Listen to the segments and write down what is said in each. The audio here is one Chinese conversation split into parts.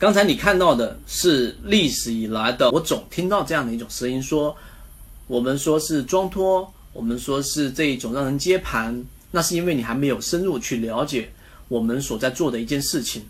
刚才你看到的是历史以来的，我总听到这样的一种声音，说我们说是装托，我们说是这一种让人接盘，那是因为你还没有深入去了解我们所在做的一件事情。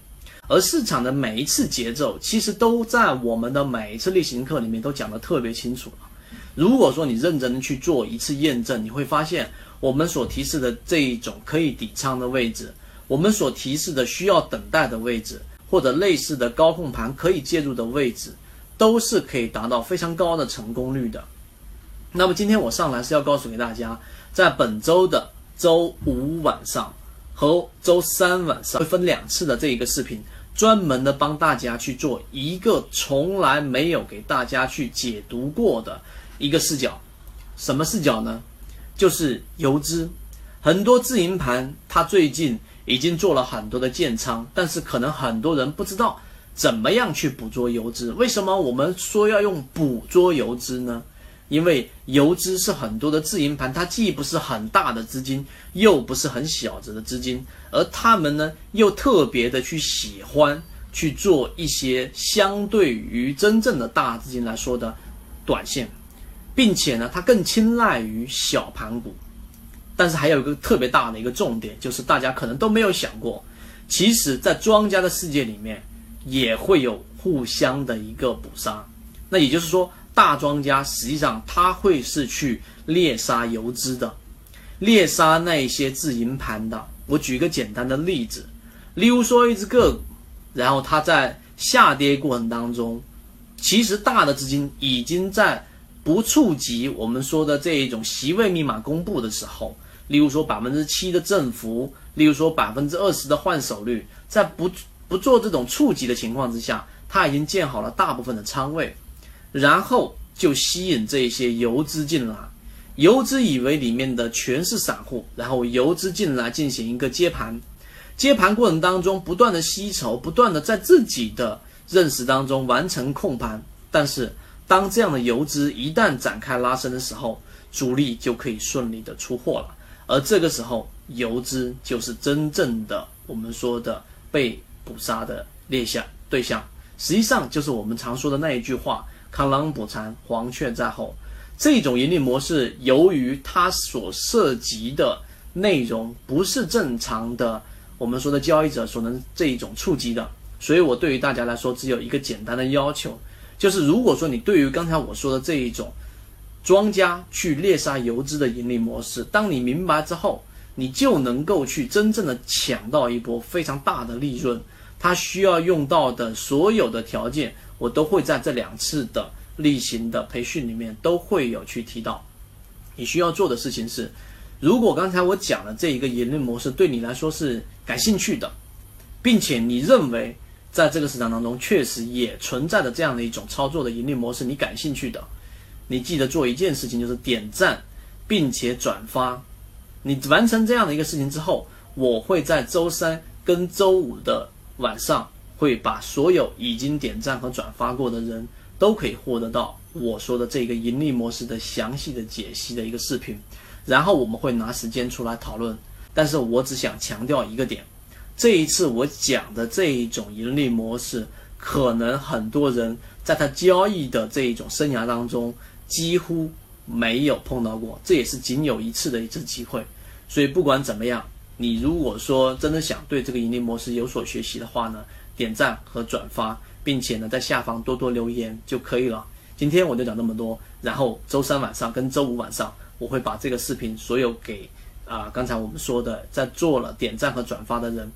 而市场的每一次节奏，其实都在我们的每一次例行课里面都讲得特别清楚了。如果说你认真的去做一次验证，你会发现我们所提示的这一种可以抵仓的位置，我们所提示的需要等待的位置。或者类似的高控盘可以介入的位置，都是可以达到非常高的成功率的。那么今天我上来是要告诉给大家，在本周的周五晚上和周三晚上会分两次的这一个视频，专门的帮大家去做一个从来没有给大家去解读过的一个视角。什么视角呢？就是游资，很多自营盘它最近。已经做了很多的建仓，但是可能很多人不知道怎么样去捕捉游资。为什么我们说要用捕捉游资呢？因为游资是很多的自营盘，它既不是很大的资金，又不是很小的资金，而他们呢又特别的去喜欢去做一些相对于真正的大资金来说的短线，并且呢，它更青睐于小盘股。但是还有一个特别大的一个重点，就是大家可能都没有想过，其实，在庄家的世界里面，也会有互相的一个捕杀。那也就是说，大庄家实际上他会是去猎杀游资的，猎杀那些自营盘的。我举一个简单的例子，例如说一只个股，然后它在下跌过程当中，其实大的资金已经在不触及我们说的这一种席位密码公布的时候。例如说百分之七的振幅，例如说百分之二十的换手率，在不不做这种触及的情况之下，他已经建好了大部分的仓位，然后就吸引这些游资进来，游资以为里面的全是散户，然后游资进来进行一个接盘，接盘过程当中不断的吸筹，不断的在自己的认识当中完成控盘，但是当这样的游资一旦展开拉升的时候，主力就可以顺利的出货了。而这个时候，游资就是真正的我们说的被捕杀的猎象对象，实际上就是我们常说的那一句话：“螳螂捕蝉，黄雀在后。”这种盈利模式，由于它所涉及的内容不是正常的我们说的交易者所能这一种触及的，所以我对于大家来说，只有一个简单的要求，就是如果说你对于刚才我说的这一种。庄家去猎杀游资的盈利模式，当你明白之后，你就能够去真正的抢到一波非常大的利润。它需要用到的所有的条件，我都会在这两次的例行的培训里面都会有去提到。你需要做的事情是，如果刚才我讲的这一个盈利模式对你来说是感兴趣的，并且你认为在这个市场当中确实也存在着这样的一种操作的盈利模式，你感兴趣的。你记得做一件事情，就是点赞，并且转发。你完成这样的一个事情之后，我会在周三跟周五的晚上，会把所有已经点赞和转发过的人都可以获得到我说的这个盈利模式的详细的解析的一个视频。然后我们会拿时间出来讨论。但是我只想强调一个点：这一次我讲的这一种盈利模式，可能很多人在他交易的这一种生涯当中。几乎没有碰到过，这也是仅有一次的一次机会。所以不管怎么样，你如果说真的想对这个盈利模式有所学习的话呢，点赞和转发，并且呢在下方多多留言就可以了。今天我就讲这么多，然后周三晚上跟周五晚上，我会把这个视频所有给啊刚才我们说的在做了点赞和转发的人